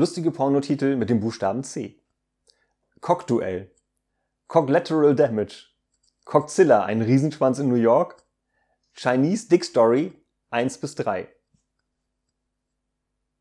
Lustige Pornotitel mit dem Buchstaben C. Cockduell. Cocklateral Damage. Cockzilla, ein Riesenschwanz in New York. Chinese Dick Story 1 bis 3.